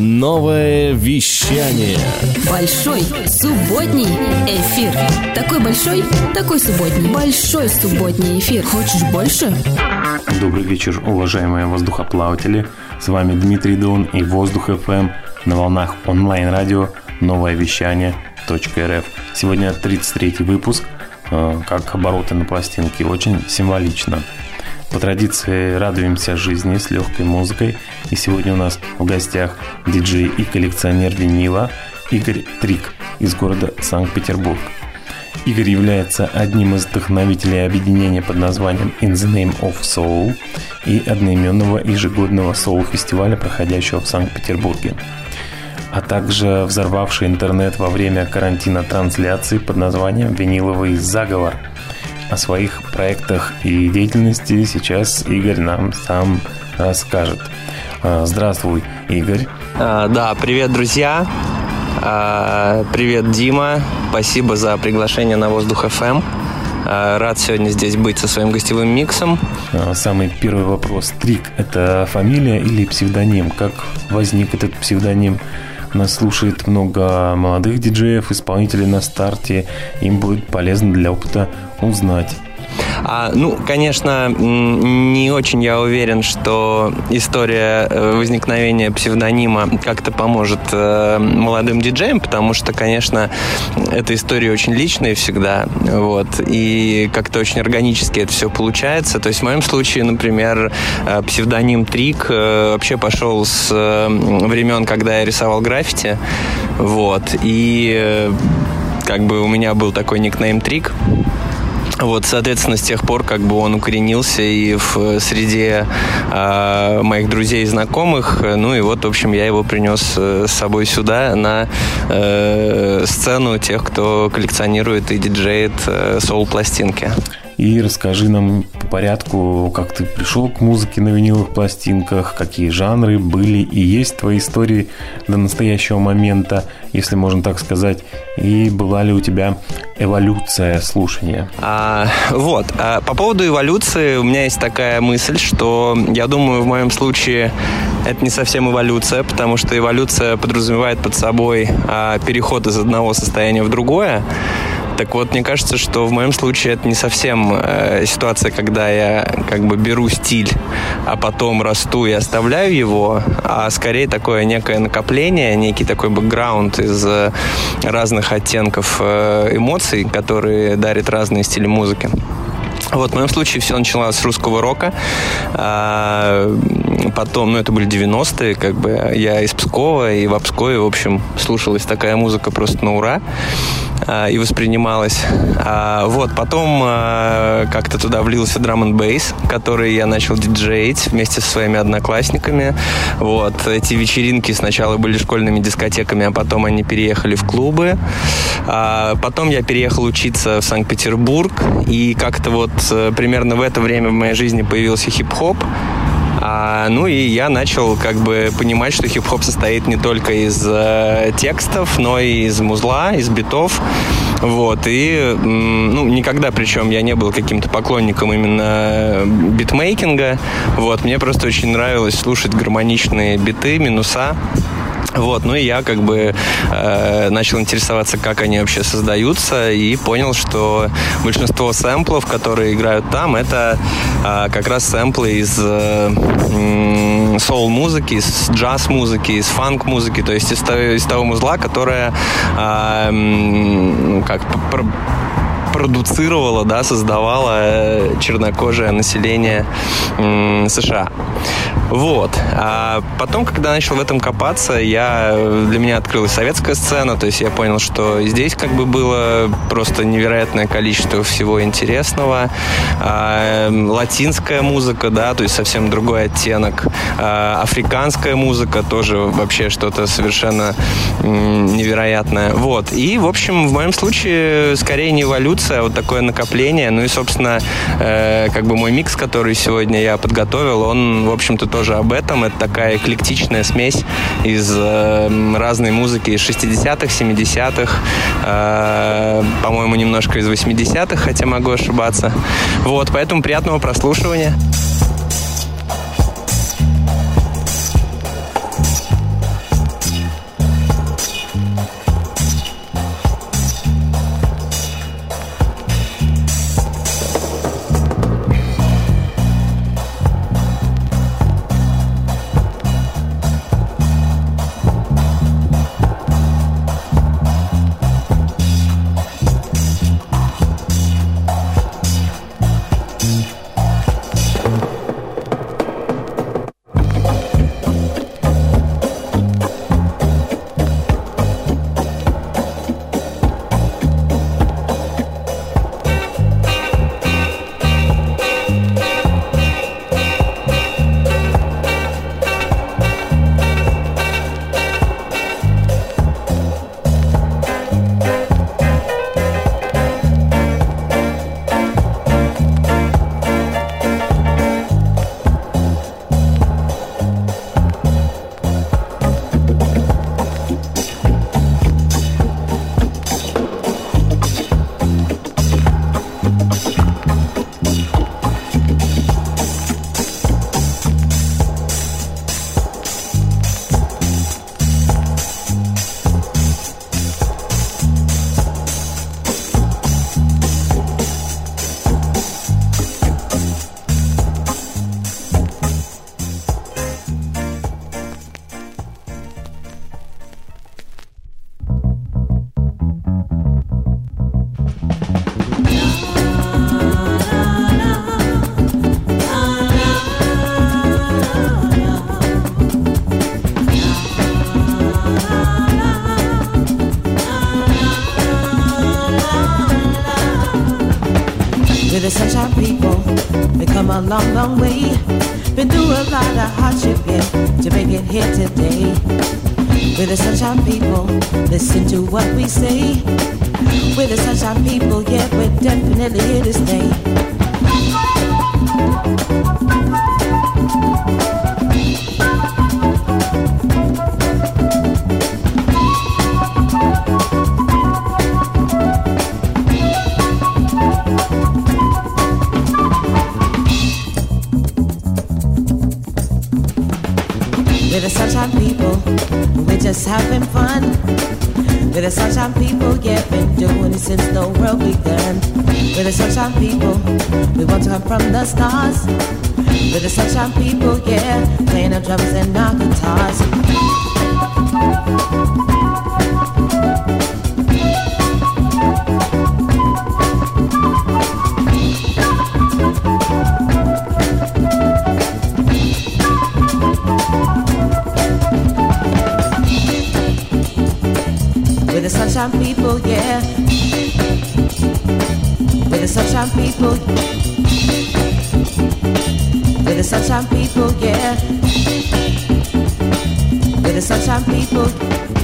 Новое вещание. Большой субботний эфир. Такой большой, такой субботний. Большой субботний эфир. Хочешь больше? Добрый вечер, уважаемые воздухоплаватели. С вами Дмитрий Дон и Воздух FM на волнах онлайн-радио «Новое вещание .рф». Сегодня 33 выпуск, э, как обороты на пластинке. Очень символично. По традиции радуемся жизни с легкой музыкой. И сегодня у нас в гостях диджей и коллекционер винила Игорь Трик из города Санкт-Петербург. Игорь является одним из вдохновителей объединения под названием In the Name of Soul и одноименного ежегодного соул-фестиваля, проходящего в Санкт-Петербурге а также взорвавший интернет во время карантина трансляции под названием «Виниловый заговор», о своих проектах и деятельности сейчас Игорь нам сам расскажет. А, здравствуй, Игорь. А, да, привет, друзья. А, привет, Дима. Спасибо за приглашение на Воздух FM. Рад сегодня здесь быть со своим гостевым миксом. Самый первый вопрос. Трик – это фамилия или псевдоним? Как возник этот псевдоним? Нас слушает много молодых диджеев, исполнителей на старте. Им будет полезно для опыта узнать. А, ну, конечно, не очень я уверен, что история э, возникновения псевдонима как-то поможет э, молодым диджеям, потому что, конечно, эта история очень личная всегда, вот, и как-то очень органически это все получается. То есть в моем случае, например, э, псевдоним Трик э, вообще пошел с времен, когда я рисовал граффити, вот, и как бы у меня был такой никнейм Трик, вот, соответственно, с тех пор как бы он укоренился и в э, среде э, моих друзей и знакомых. Ну и вот, в общем, я его принес э, с собой сюда на э, сцену тех, кто коллекционирует и диджеет э, соул-пластинки. И расскажи нам по порядку, как ты пришел к музыке на виниловых пластинках, какие жанры были и есть твои истории до настоящего момента, если можно так сказать, и была ли у тебя эволюция слушания? А, вот, а по поводу эволюции у меня есть такая мысль, что я думаю, в моем случае это не совсем эволюция, потому что эволюция подразумевает под собой а, переход из одного состояния в другое. Так вот, мне кажется, что в моем случае это не совсем э, ситуация, когда я как бы беру стиль, а потом расту и оставляю его, а скорее такое некое накопление, некий такой бэкграунд из э, разных оттенков э, эмоций, которые дарят разные стили музыки. Вот, в моем случае все началось с русского рока. А, потом, ну, это были 90-е, как бы я из Пскова, и в Пскове, в общем, слушалась такая музыка просто на ура и воспринималась. А, вот, потом а, как-то туда влился драм н бейс, который я начал диджеить вместе со своими одноклассниками. Вот, эти вечеринки сначала были школьными дискотеками, а потом они переехали в клубы. А, потом я переехал учиться в Санкт-Петербург, и как-то вот э, примерно в это время в моей жизни появился хип-хоп. А, ну и я начал как бы понимать, что хип-хоп состоит не только из э, текстов, но и из музла, из битов. Вот, и ну, никогда, причем, я не был каким-то поклонником именно битмейкинга. Вот, мне просто очень нравилось слушать гармоничные биты, минуса. Вот, ну и я как бы э, начал интересоваться, как они вообще создаются, и понял, что большинство сэмплов, которые играют там, это э, как раз сэмплы из э, соул-музыки, из джаз-музыки, из фанк-музыки, то есть из, из того музла, которая э, как продуцировала, да, создавала э, чернокожее население США. Вот. А потом, когда начал в этом копаться, я, для меня открылась советская сцена, то есть я понял, что здесь как бы было просто невероятное количество всего интересного. А, латинская музыка, да, то есть совсем другой оттенок. А, африканская музыка тоже вообще что-то совершенно невероятное. Вот. И, в общем, в моем случае скорее не эволюция, а вот такое накопление. Ну и, собственно, э, как бы мой микс, который сегодня я подготовил, он, в общем-то, тоже об этом. Это такая эклектичная смесь из э, разной музыки из 60-х, 70-х, э, по-моему, немножко из 80-х, хотя могу ошибаться. Вот, поэтому приятного прослушивания. A long, long way. Been through a lot of hardship, yeah, to make it here today. We're the sunshine people. Listen to what we say. We're the sunshine people, yeah, we're definitely here to stay. Having fun. We're the sunshine people, yeah, been doing it since the world began. We're the sunshine people, we want to come from the stars. We're the sunshine people, yeah, playing our drums and our guitars. Sunshine people, yeah. We're the sunshine people. We're the sunshine people, yeah. We're the sunshine people.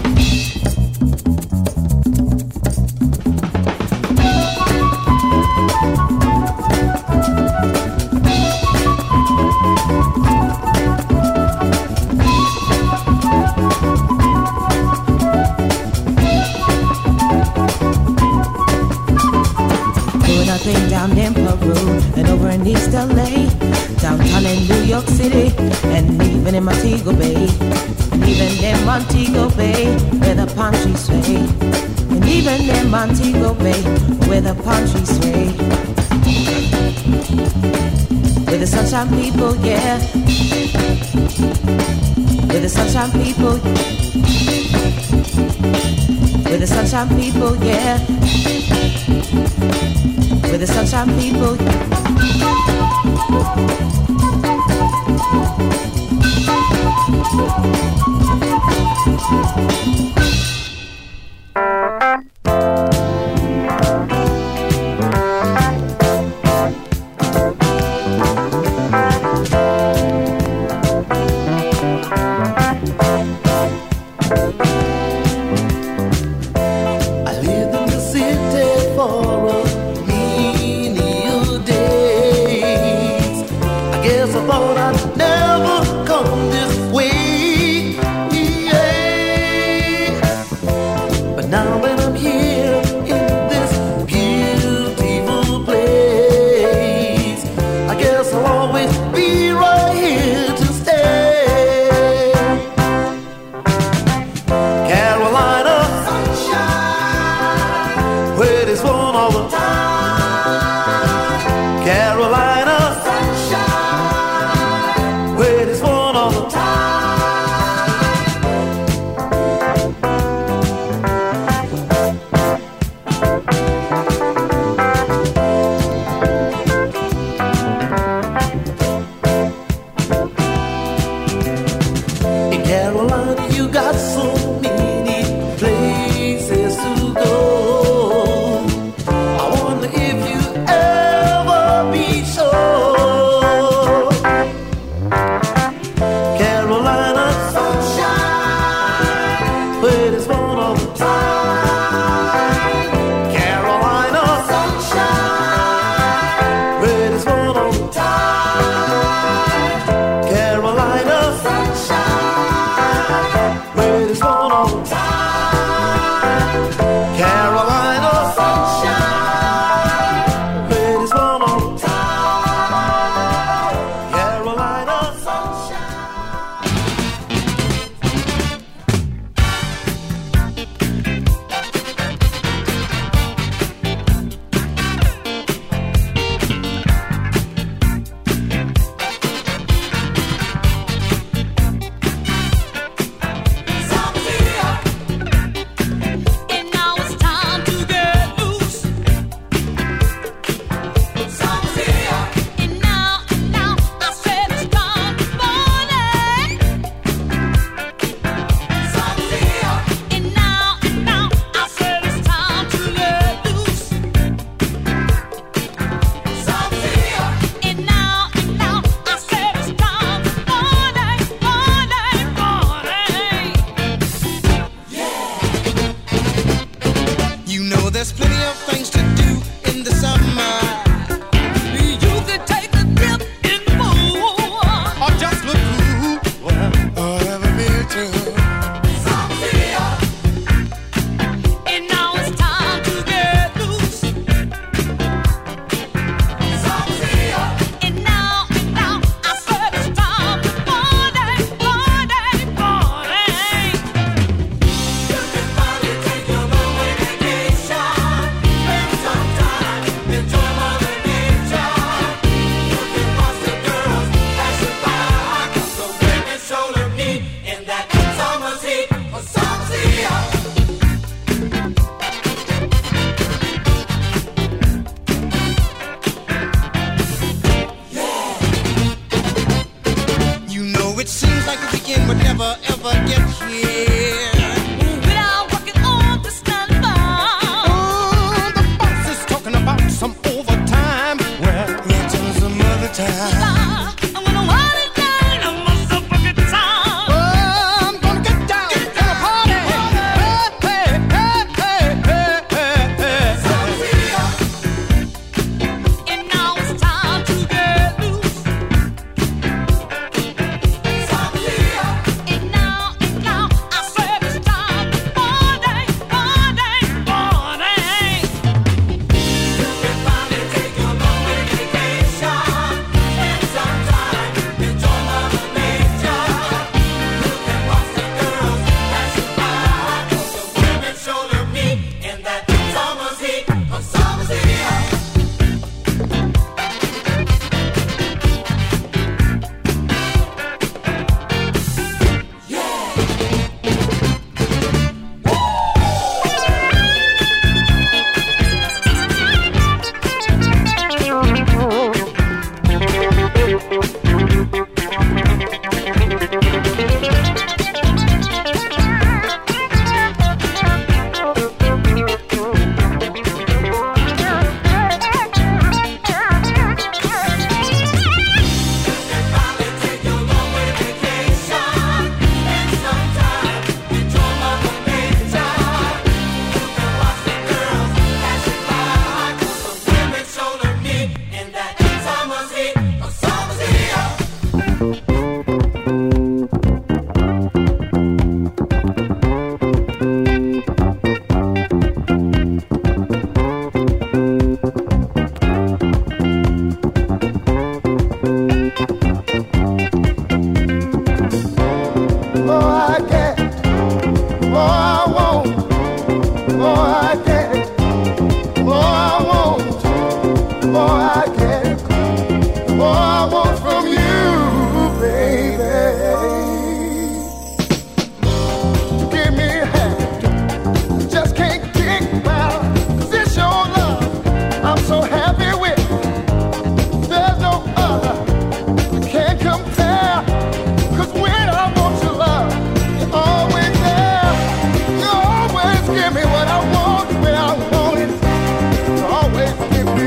sunshine people, yeah. We're the sunshine people. We're the sunshine people, yeah. We're the sunshine people. Yeah.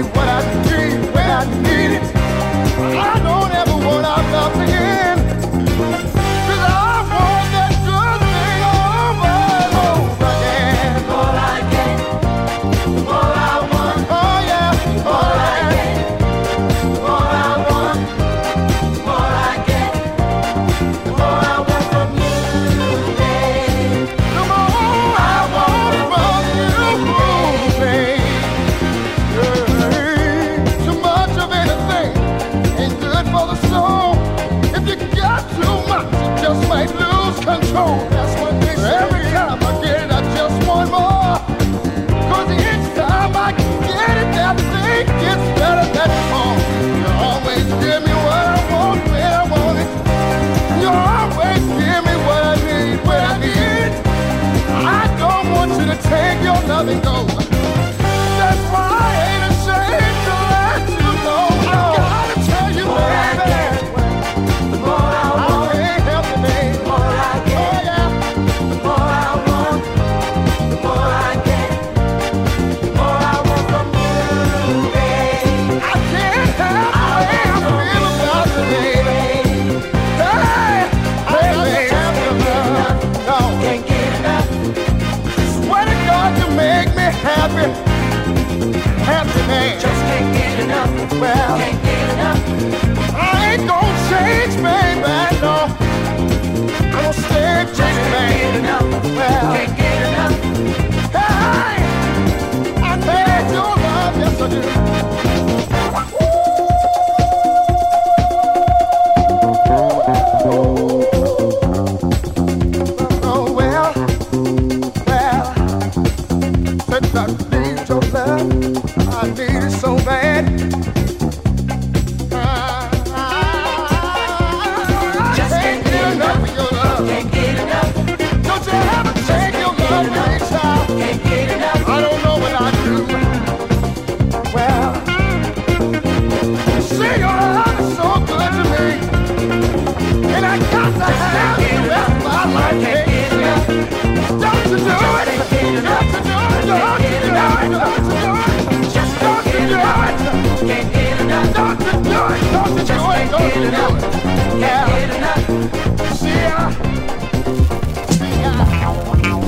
what I I need your love. I need it so bad.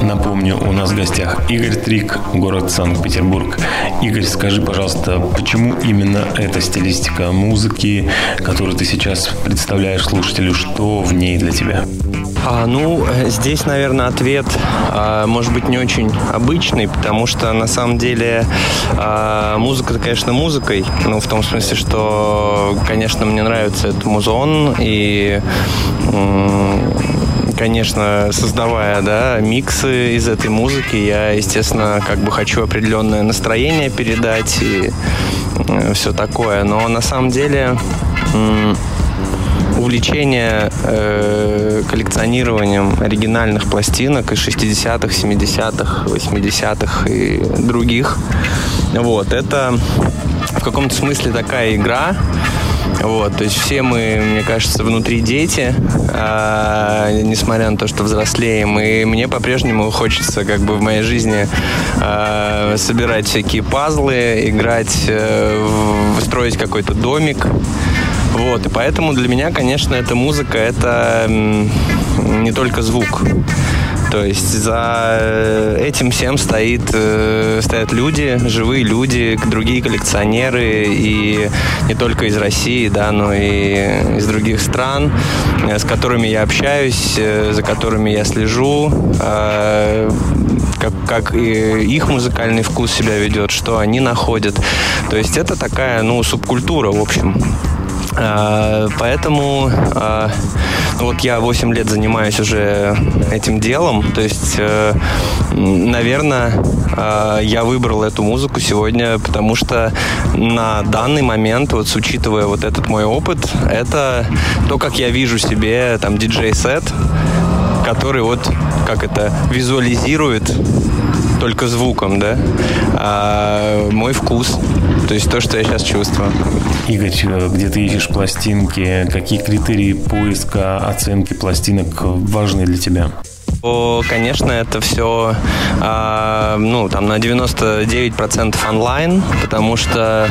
Напомню, у нас в гостях Игорь Трик, город Санкт-Петербург. Игорь, скажи, пожалуйста, почему именно эта стилистика музыки, которую ты сейчас представляешь слушателю, что в ней для тебя? А, ну, здесь, наверное, ответ а, может быть не очень обычный, потому что на самом деле а, музыка, конечно, музыкой. Ну, в том смысле, что, конечно, мне нравится этот музон и конечно, создавая да, миксы из этой музыки, я, естественно, как бы хочу определенное настроение передать и э, все такое. Но на самом деле увлечение э, коллекционированием оригинальных пластинок из 60-х, 70-х, 80-х и других. Вот, это в каком-то смысле такая игра, вот, то есть все мы, мне кажется, внутри дети, а, несмотря на то, что взрослеем. И мне по-прежнему хочется как бы в моей жизни а, собирать всякие пазлы, играть, а, строить какой-то домик. Вот, и поэтому для меня, конечно, эта музыка, это не только звук. То есть за э, этим всем стоит, э, стоят люди, живые люди, другие коллекционеры, и не только из России, да, но и из других стран, э, с которыми я общаюсь, за которыми я слежу, как, как их музыкальный вкус себя ведет, что они находят. То есть это такая, ну, субкультура, в общем. А, поэтому а, вот я 8 лет занимаюсь уже этим делом. То есть, э, наверное, а, я выбрал эту музыку сегодня, потому что на данный момент, вот учитывая вот этот мой опыт, это то, как я вижу себе там диджей-сет, который вот как это визуализирует только звуком, да, а мой вкус, то есть то, что я сейчас чувствую. Игорь, где ты ищешь пластинки, какие критерии поиска, оценки пластинок важны для тебя? То, конечно, это все, э, ну, там, на 99% онлайн, потому что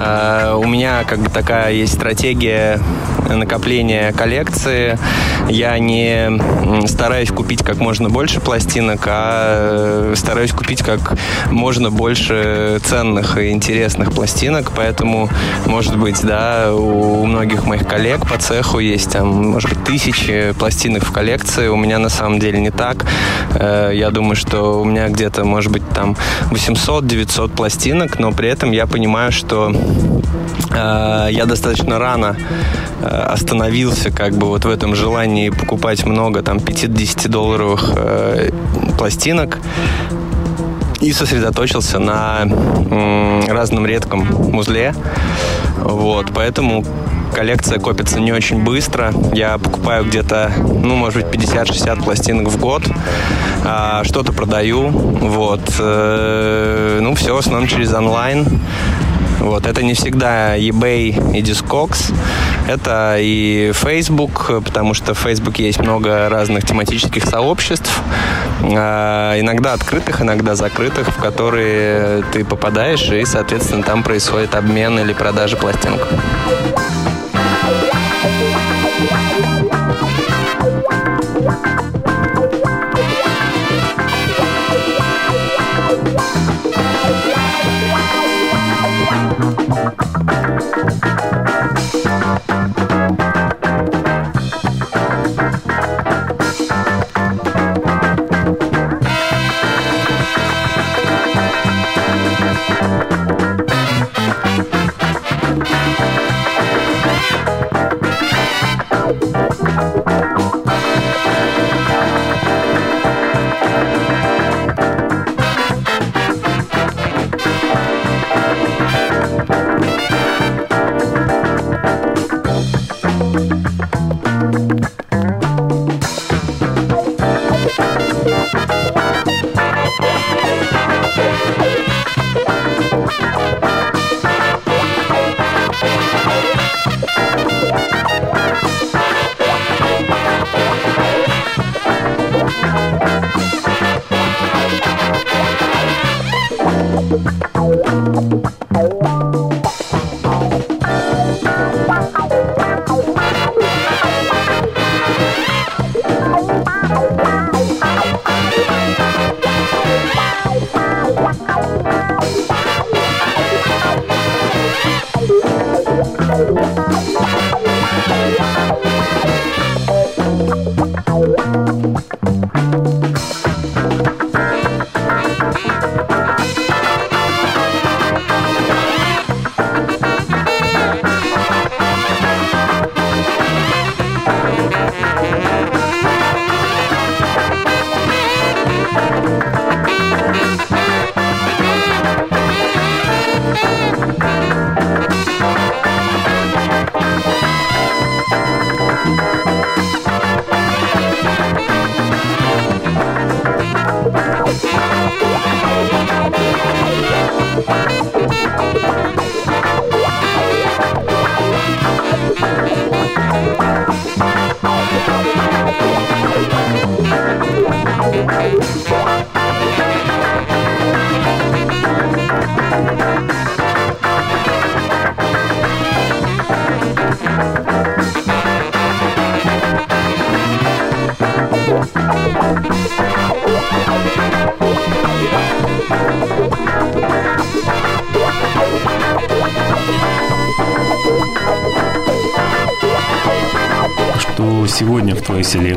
э, у меня как бы такая есть стратегия накопления коллекции. Я не стараюсь купить как можно больше пластинок, а э, стараюсь купить как можно больше ценных и интересных пластинок, поэтому, может быть, да, у многих моих коллег по цеху есть там, может быть, тысячи пластинок в коллекции. У меня на самом деле не так. Э, я думаю, что у меня где-то, может быть, там 800-900 пластинок, но при этом я понимаю, что э, я достаточно рано э, остановился как бы вот в этом желании покупать много там 50-10 долларовых пластинок и сосредоточился на разном редком музле. Вот, поэтому коллекция копится не очень быстро. Я покупаю где-то, ну, может быть, 50-60 пластинок в год. А, что-то продаю. Вот. Э, ну, все в основном через онлайн. Вот, это не всегда eBay и Discogs, это и Facebook, потому что в Facebook есть много разных тематических сообществ, иногда открытых, иногда закрытых, в которые ты попадаешь, и, соответственно, там происходит обмен или продажа пластинок. Сегодня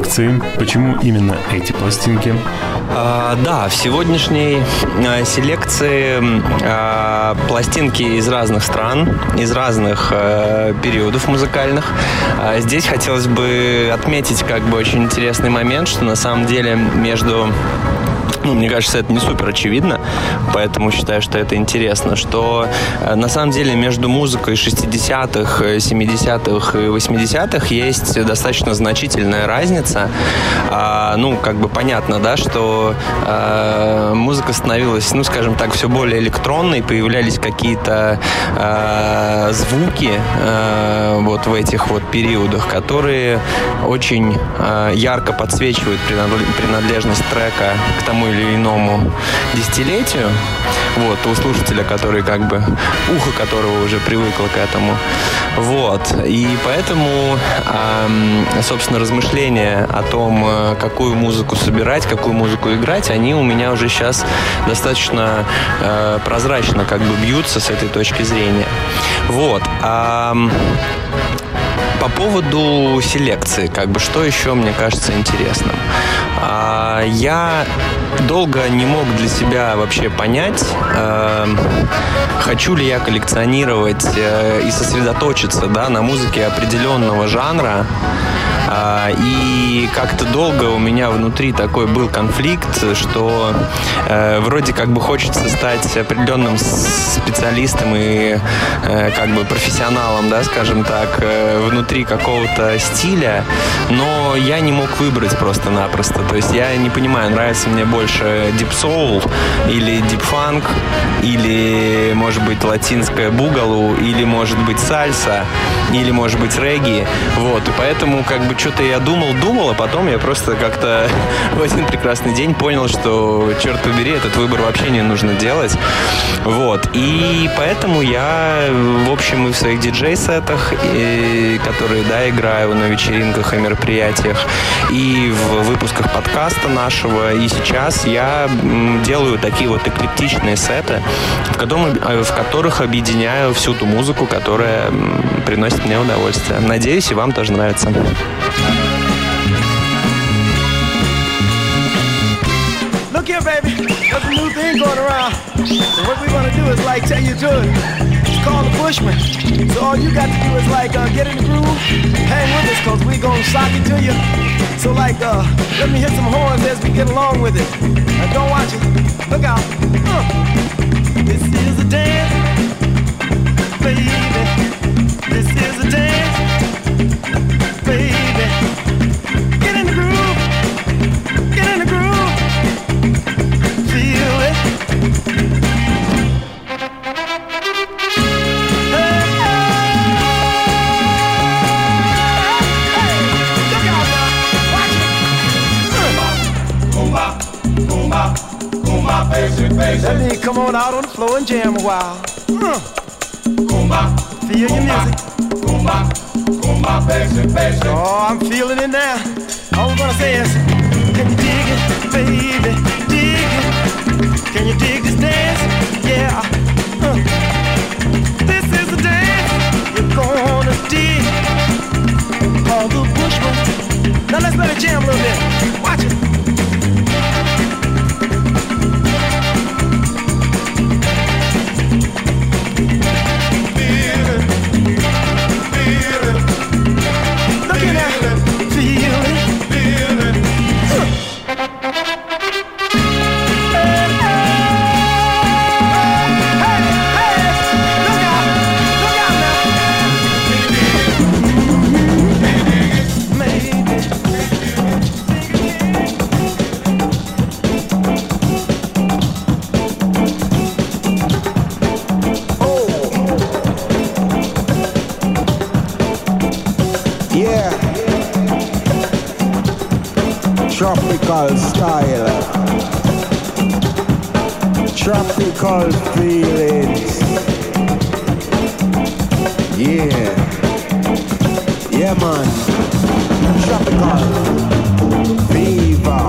селекции? Почему именно эти пластинки? А, да, в сегодняшней а, селекции а, пластинки из разных стран, из разных а, периодов музыкальных. А, здесь хотелось бы отметить как бы очень интересный момент, что на самом деле между ну, мне кажется, это не супер очевидно, поэтому считаю, что это интересно, что э, на самом деле между музыкой 60-х, 70-х и 80-х есть достаточно значительная разница. А, ну, как бы понятно, да, что а, музыка становилась, ну, скажем так, все более электронной, появлялись какие-то а, звуки а, вот в этих вот периодах, которые очень а, ярко подсвечивают принадлежность трека к тому или иному десятилетию. Вот, у слушателя, который как бы, ухо которого уже привыкло к этому. Вот. И поэтому, собственно, размышления о том, э, какую музыку собирать, какую музыку играть, они у меня уже сейчас достаточно э, прозрачно как бы бьются с этой точки зрения. Вот. по поводу селекции, как бы что еще мне кажется интересным. А, я долго не мог для себя вообще понять, э, хочу ли я коллекционировать э, и сосредоточиться да, на музыке определенного жанра, а, и как-то долго у меня внутри такой был конфликт, что э, вроде как бы хочется стать определенным специалистом и э, как бы профессионалом, да, скажем так, э, внутри какого-то стиля, но я не мог выбрать просто-напросто. То есть я не понимаю, нравится мне больше Deep Soul или Deep Funk, или, может быть, латинская бугалу, или, может быть, сальса, или, может быть, регги. Вот, и поэтому как бы что-то я думал, думал, а потом я просто как-то в один прекрасный день понял, что, черт побери, этот выбор вообще не нужно делать. Вот. И поэтому я, в общем, и в своих диджей-сетах, которые, да, играю на вечеринках и мероприятиях, и в выпусках подкаста нашего, и сейчас я делаю такие вот эклектичные сеты, в, котором, в которых объединяю всю ту музыку, которая приносит мне удовольствие. Надеюсь, и вам тоже нравится. Look here, baby. There's a new thing going around. So what we're gonna do is like tell you to it. It's called the Bushman. So all you got to do is like uh, get in the groove, hang with us, cause we gonna sock it to you. So like uh, let me hit some horns as we get along with it. Now don't watch it. Look out. Uh. This is a dance, baby. Let me come on out on the floor and jam a while. Uh. Feel your music. Oh, I'm feeling it now. All I'm gonna say is, can you dig it, baby? Dig it. Can you dig this dance? Yeah. Uh. This is the dance you're gonna dig. All the bushman. Now let's let it jam a little bit. Watch it. Tropical style, tropical feelings. Yeah, yeah, man, tropical fever.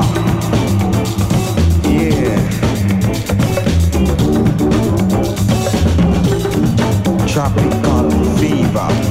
Yeah, tropical fever.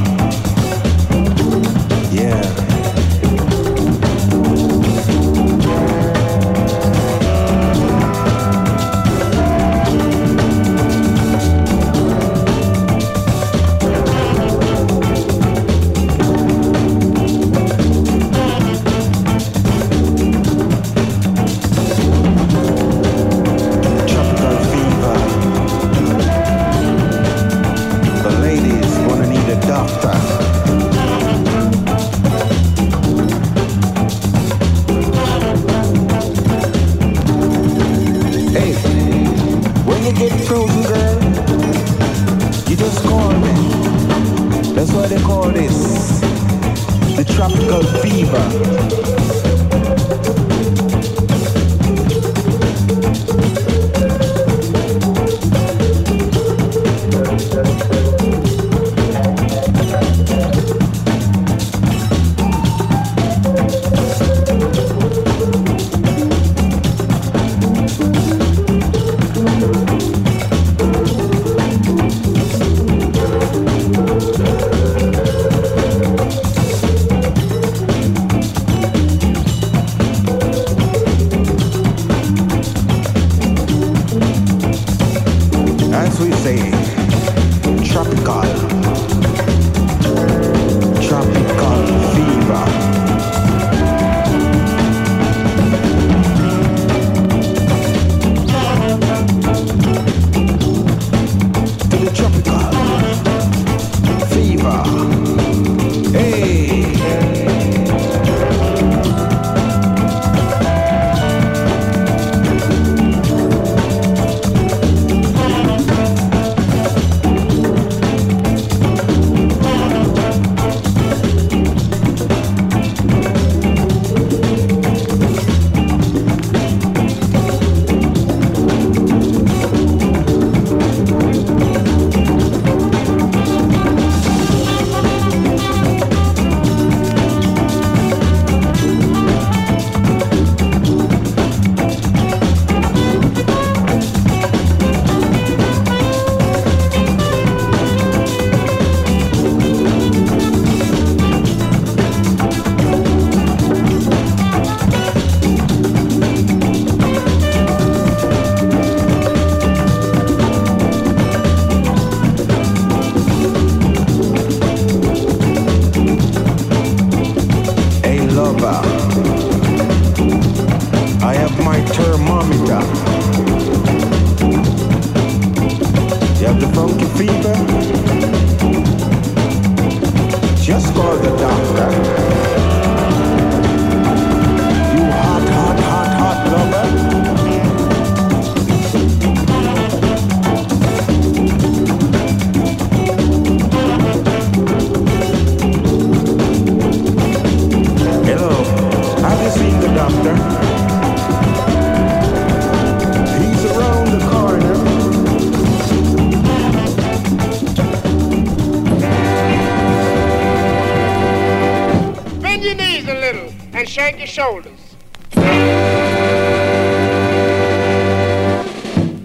And shake your shoulders.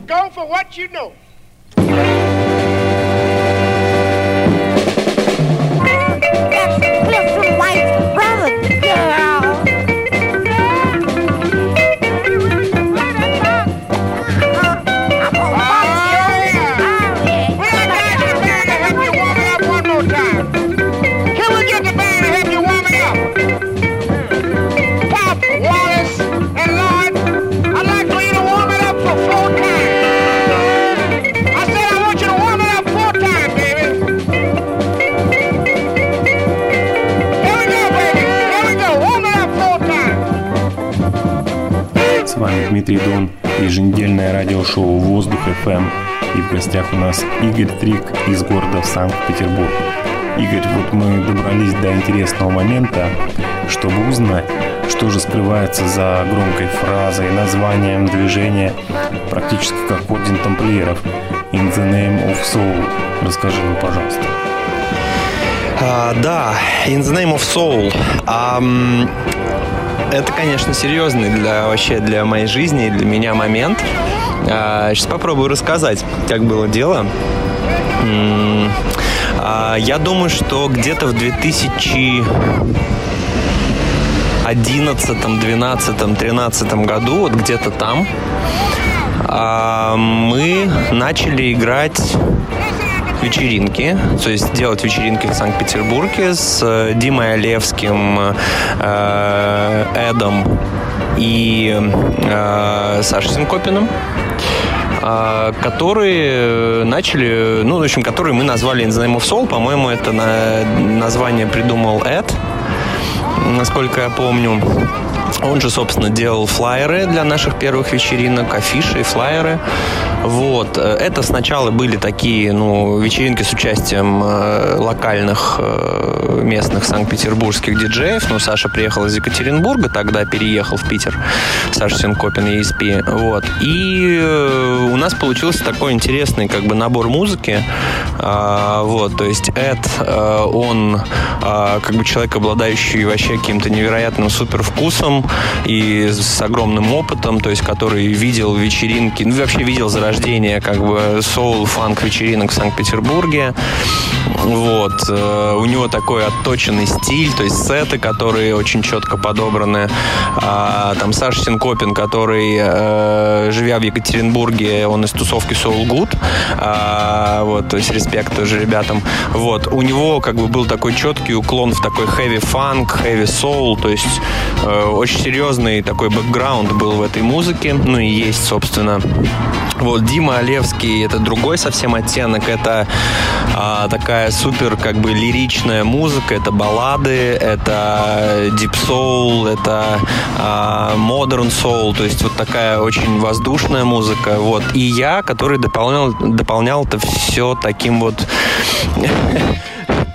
Go for what you know. Дмитрий Дон, еженедельное радиошоу «Воздух ФМ». И в гостях у нас Игорь Трик из города Санкт-Петербург. Игорь, вот мы добрались до интересного момента, чтобы узнать, что же скрывается за громкой фразой, названием движения, практически как орден тамплиеров «In the name of soul». Расскажи нам, пожалуйста. А, да, In the Name of Soul. Ам, это, конечно, серьезный для вообще для моей жизни и для меня момент. А, сейчас попробую рассказать, как было дело. А, я думаю, что где-то в 2000 11, 12, 13 году, вот где-то там, а, мы начали играть вечеринки, то есть делать вечеринки в Санкт-Петербурге с э, Димой Олевским, э, Эдом и э, Сашей Синкопиным которые начали, ну, в общем, которые мы назвали In the Name of Soul. По-моему, это на- название придумал Эд, насколько я помню. Он же, собственно, делал флайеры для наших первых вечеринок, афиши и флайеры. Вот. Э, Это сначала были такие, ну, вечеринки с участием э, локальных э, местных санкт-петербургских диджеев. Ну, Саша приехал из Екатеринбурга, тогда переехал в Питер. Саша Синкопин, ESP. Вот. И у нас получился такой интересный как бы набор музыки. А, вот, то есть Эд, он как бы человек, обладающий вообще каким-то невероятным супер вкусом, музыкантом и с огромным опытом, то есть который видел вечеринки, ну вообще видел зарождение как бы соул-фанк вечеринок в Санкт-Петербурге. Вот. Э, у него такой отточенный стиль, то есть сеты, которые очень четко подобраны. А, там Саша Синкопин, который, э, живя в Екатеринбурге, он из тусовки Soul Good. А, вот, то есть респект тоже ребятам. Вот. У него как бы был такой четкий уклон в такой heavy soul, то есть э, очень серьезный такой бэкграунд был в этой музыке, ну и есть, собственно. Вот Дима Олевский, это другой совсем оттенок, это а, такая супер как бы лиричная музыка, это баллады, это deep soul, это а, modern soul, то есть вот такая очень воздушная музыка, вот. И я, который дополнял, дополнял это все таким вот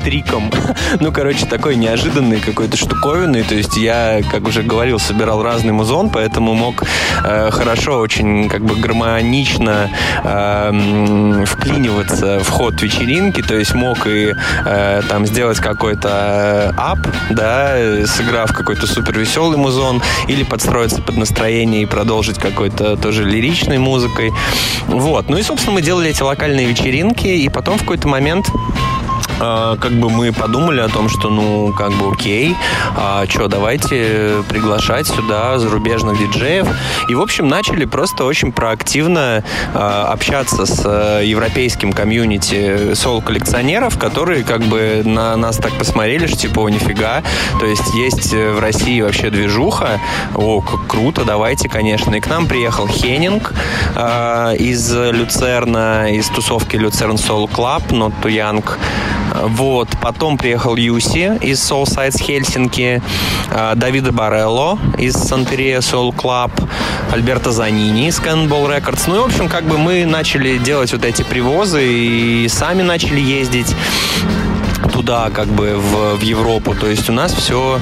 триком. ну, короче, такой неожиданный какой-то штуковиной. То есть я, как уже говорил, собирал разный музон, поэтому мог э, хорошо, очень как бы гармонично э, вклиниваться в ход вечеринки. То есть мог и э, там сделать какой-то ап, да, сыграв какой-то супер веселый музон, или подстроиться под настроение и продолжить какой-то тоже лиричной музыкой. Вот. Ну и, собственно, мы делали эти локальные вечеринки, и потом в какой-то момент как бы мы подумали о том, что, ну, как бы окей, а что, давайте приглашать сюда зарубежных диджеев. И, в общем, начали просто очень проактивно а, общаться с а, европейским комьюнити сол-коллекционеров, которые как бы на нас так посмотрели, что типа, нифига. То есть есть в России вообще движуха. О, как круто, давайте, конечно. И к нам приехал Хеннинг а, из Люцерна, из тусовки Люцерн Soul Club, Not Too Young. Вот. Потом приехал Юси из Soul Sides Хельсинки, а, Давида Барелло из Сантерия Soul Club, Альберто Занини из Cannonball Records. Ну и, в общем, как бы мы начали делать вот эти привозы и сами начали ездить туда, как бы в, в Европу. То есть у нас все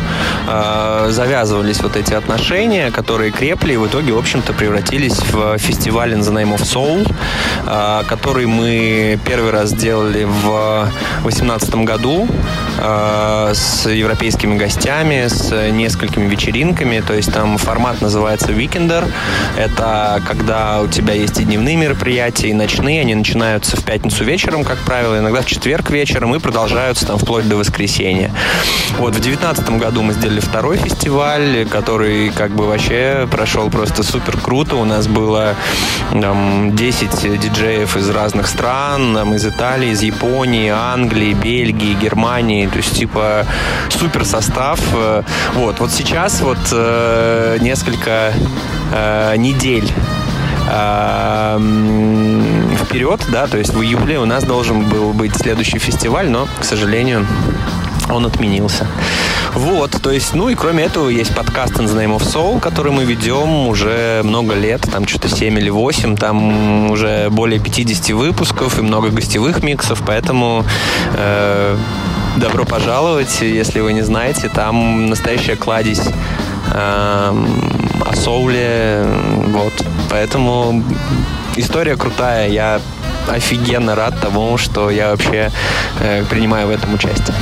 э, завязывались вот эти отношения, которые крепли и в итоге, в общем-то, превратились в фестиваль In the Name of Soul, э, который мы первый раз сделали в 2018 году э, с европейскими гостями, с несколькими вечеринками. То есть там формат называется Weekender. Это когда у тебя есть и дневные мероприятия, и ночные. Они начинаются в пятницу вечером, как правило, иногда в четверг вечером и продолжаются там вплоть до воскресенья. Вот в 2019 году мы сделали второй фестиваль, который как бы вообще прошел просто супер круто. У нас было там 10 диджеев из разных стран, там, из Италии, из Японии, Англии, Бельгии, Германии. То есть типа супер состав. Вот, вот сейчас вот э, несколько э, недель вперед, да, то есть в июле у нас должен был быть следующий фестиваль, но, к сожалению, он отменился. Вот, то есть, ну и кроме этого есть подкаст In the Name of Soul, который мы ведем уже много лет, там что-то 7 или 8, там уже более 50 выпусков и много гостевых миксов, поэтому э, добро пожаловать, если вы не знаете, там настоящая кладезь о соуле, вот, поэтому история крутая, я офигенно рад тому, что я вообще э, принимаю в этом участие.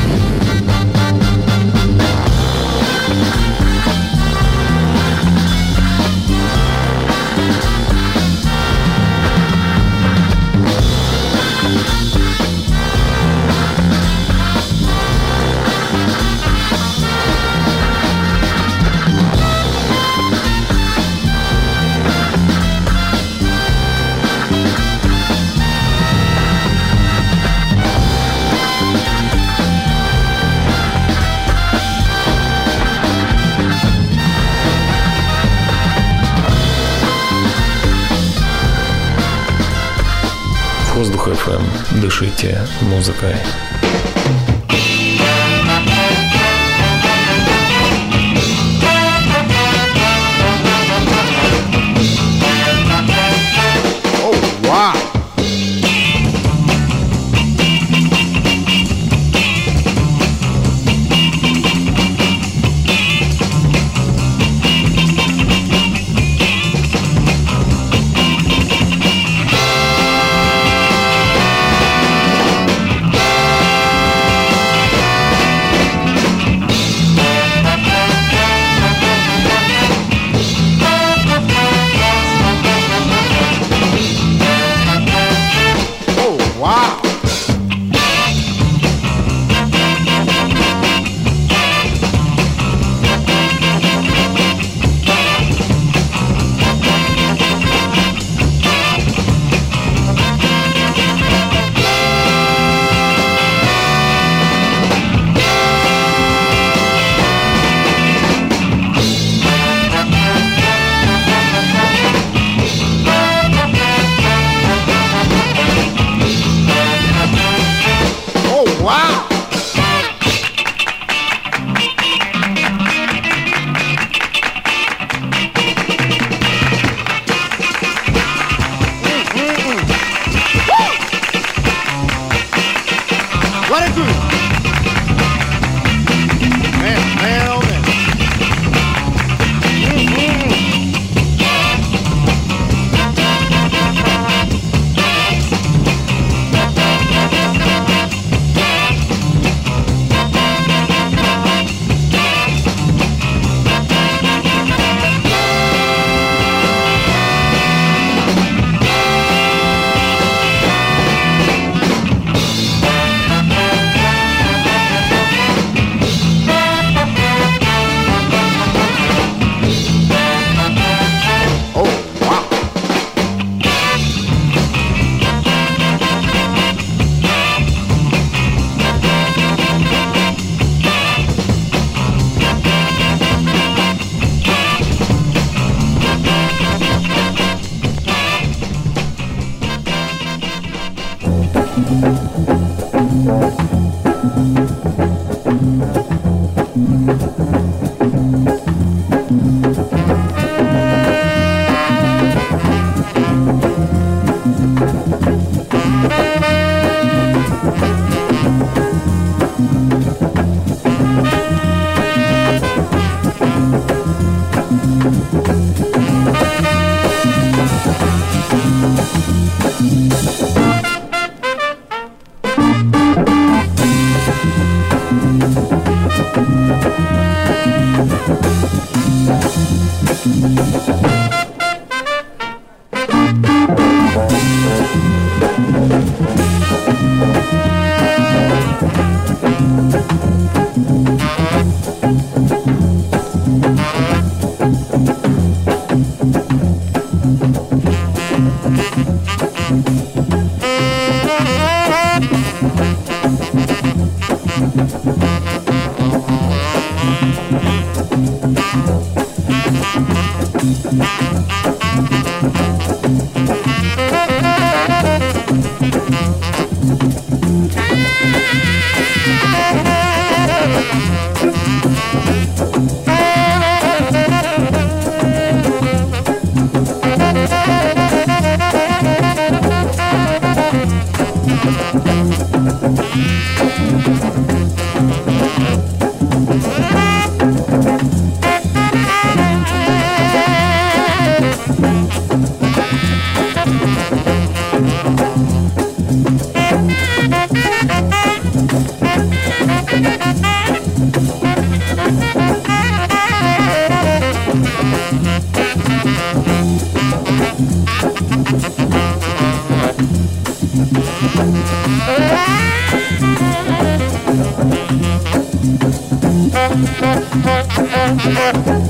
Дышите музыкой. Música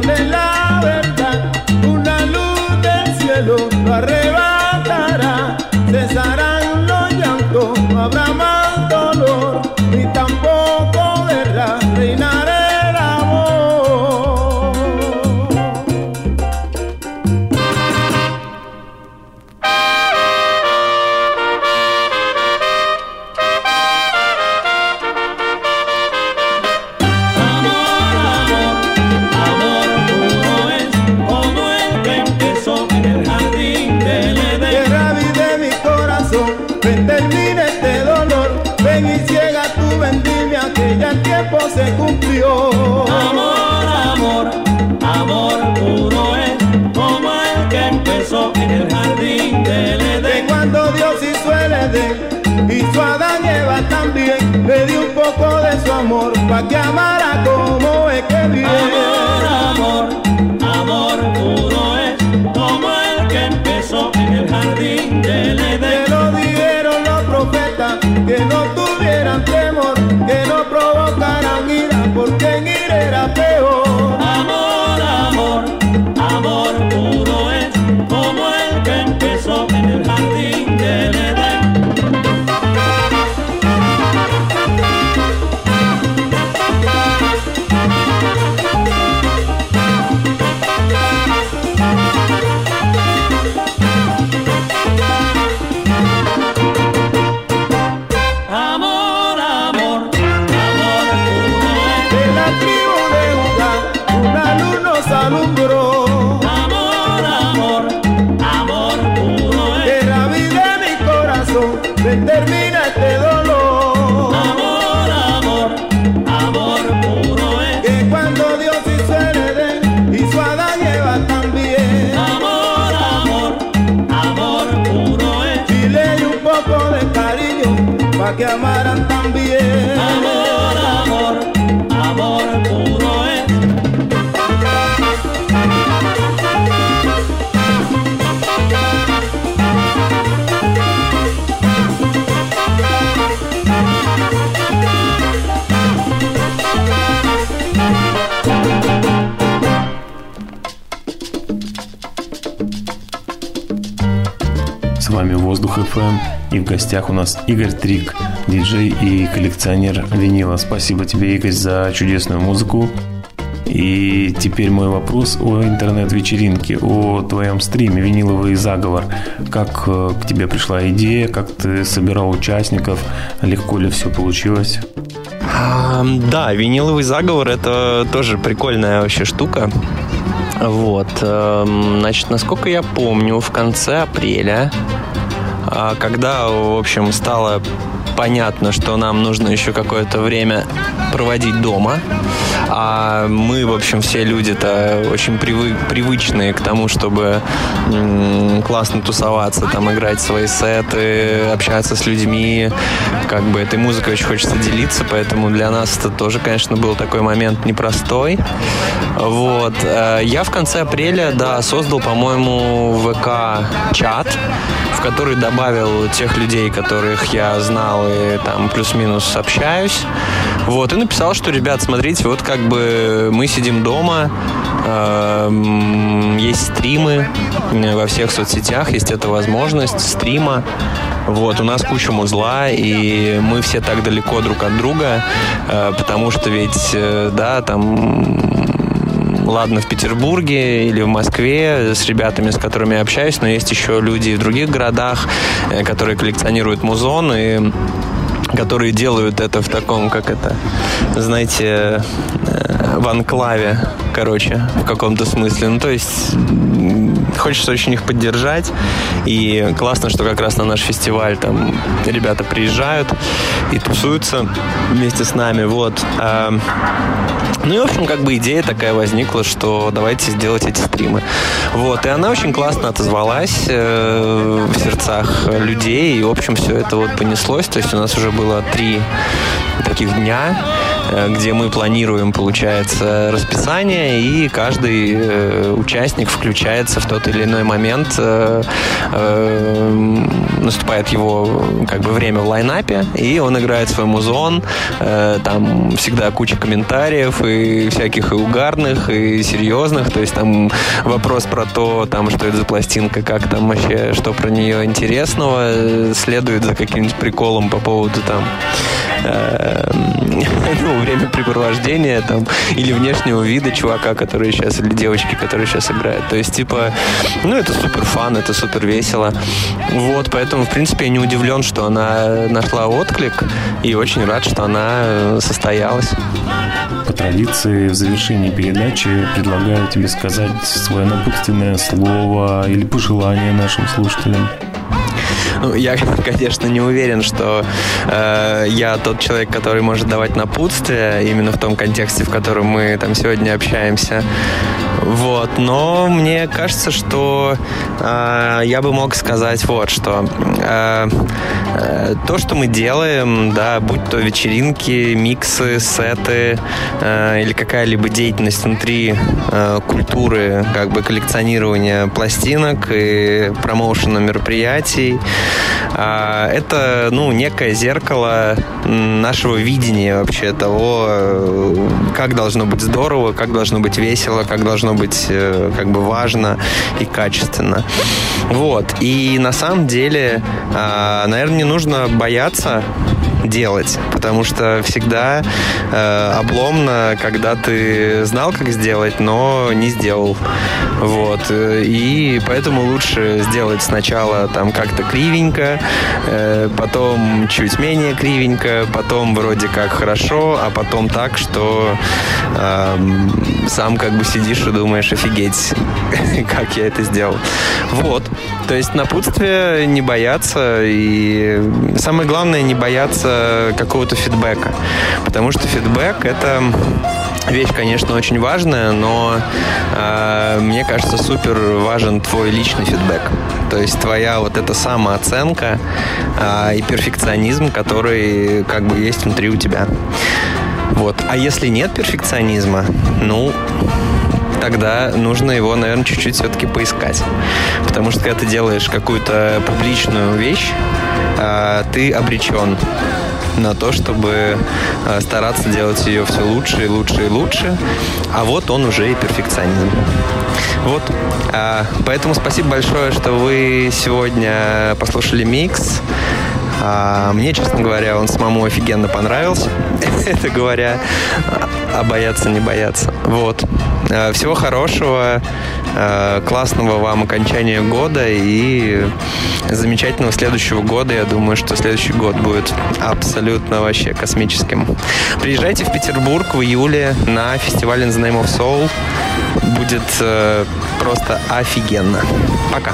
Pamela. Corazón, ven termina este dolor. Amor, amor, amor puro es. Que cuando Dios hizo el Edén, hizo a Adán y Eva también. Amor, amor, amor puro es. Y le dio un poco de cariño, pa' que amaran FM и в гостях у нас Игорь Трик, диджей и коллекционер винила. Спасибо тебе, Игорь, за чудесную музыку. И теперь мой вопрос о интернет-вечеринке, о твоем стриме «Виниловый заговор». Как э, к тебе пришла идея, как ты собирал участников, легко ли все получилось? А, Да, виниловый заговор это тоже прикольная вообще штука. Вот. эм, Значит, насколько я помню, в конце апреля, а, когда, в общем, стало понятно, что нам нужно еще какое-то время проводить дома, а мы, в общем, все люди-то очень привы- привычные к тому, чтобы классно тусоваться, там играть свои сеты, общаться с людьми, как бы этой музыкой очень хочется делиться, поэтому для нас это тоже, конечно, был такой момент непростой. Вот. Э, Я в конце апреля, да, создал, по-моему, ВК-чат, в который добавил тех людей, которых я знал и там плюс-минус общаюсь. Вот, и написал, что, ребят, смотрите, вот как бы мы сидим дома, эм, есть стримы во всех соцсетях, есть эта возможность стрима. Вот, у нас куча музла, и мы все так далеко друг от друга, э, потому что ведь, э, да, там ладно, в Петербурге или в Москве с ребятами, с которыми я общаюсь, но есть еще люди в других городах, э, которые коллекционируют музон и которые делают это в таком, как это, знаете, э, в анклаве, короче, в каком-то смысле. Ну, то есть хочется очень их поддержать. И классно, что как раз на наш фестиваль там ребята приезжают и тусуются вместе с нами. Вот. Ну и, в общем, как бы идея такая возникла, что давайте сделать эти стримы. Вот, и она очень классно отозвалась э, в сердцах людей, и, в общем, все это вот понеслось. То есть у нас уже было три таких дня, где мы планируем, получается, расписание, и каждый э, участник включается в тот или иной момент, э, э, наступает его как бы время в лайнапе, и он играет свой музон, э, там всегда куча комментариев и всяких и угарных, и серьезных, то есть там вопрос про то, там, что это за пластинка, как там вообще, что про нее интересного, э, следует за каким-нибудь приколом по поводу там э, ну, времяпрепровождения там, или внешнего вида чувака, который сейчас, или девочки, которые сейчас играют. То есть, типа, ну, это супер фан, это супер весело. Вот, поэтому, в принципе, я не удивлен, что она нашла отклик, и очень рад, что она э, состоялась. По традиции в завершении передачи предлагаю тебе сказать свое напутственное слово или пожелание нашим слушателям. Ну, я, конечно, не уверен, что э, я тот человек, который может давать напутствие именно в том контексте, в котором мы там сегодня общаемся. Вот, но мне кажется, что э, я бы мог сказать вот что. Э, э, то, что мы делаем, да, будь то вечеринки, миксы, сеты э, или какая-либо деятельность внутри э, культуры, как бы коллекционирования пластинок и промоушена мероприятий, э, это, ну, некое зеркало нашего видения вообще того, э, как должно быть здорово, как должно быть весело, как должно быть э, как бы важно и качественно. Вот. И на самом деле, э, наверное, не нужно бояться делать, потому что всегда э, обломно, когда ты знал, как сделать, но не сделал. Вот. И поэтому лучше сделать сначала там как-то кривенько, э, потом чуть менее кривенько, потом вроде как хорошо, а потом так, что э, сам как бы сидишь и думаешь, офигеть, как я это сделал. Вот. То есть напутствие не бояться и самое главное не бояться какого-то фидбэка. Потому что фидбэк это вещь, конечно, очень важная, но э, мне кажется, супер важен твой личный фидбэк. То есть твоя вот эта самооценка э, и перфекционизм, который как бы есть внутри у тебя. Вот. А если нет перфекционизма, ну, тогда нужно его, наверное, чуть-чуть все-таки поискать. Потому что когда ты делаешь какую-то публичную вещь, э, ты обречен на то, чтобы э, стараться делать ее все лучше и лучше и лучше. А вот он уже и перфекционизм. Вот. А, поэтому спасибо большое, что вы сегодня послушали микс. А, мне, честно говоря, он самому офигенно понравился. Это говоря, а бояться не бояться. Вот. А, всего хорошего, а, классного вам окончания года и замечательного следующего года. Я думаю, что следующий год будет абсолютно вообще космическим. Приезжайте в Петербург в июле на фестиваль In the Name of Soul. Будет э, просто офигенно. Пока.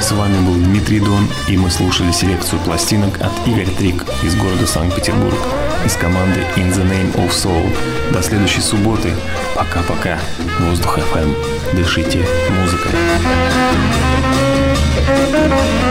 С вами был Дмитрий Дон, и мы слушали селекцию пластинок от Игорь Трик из города Санкт-Петербург, из команды In the Name of Soul. До следующей субботы. Пока-пока. Воздух FM. Дышите музыкой. Thank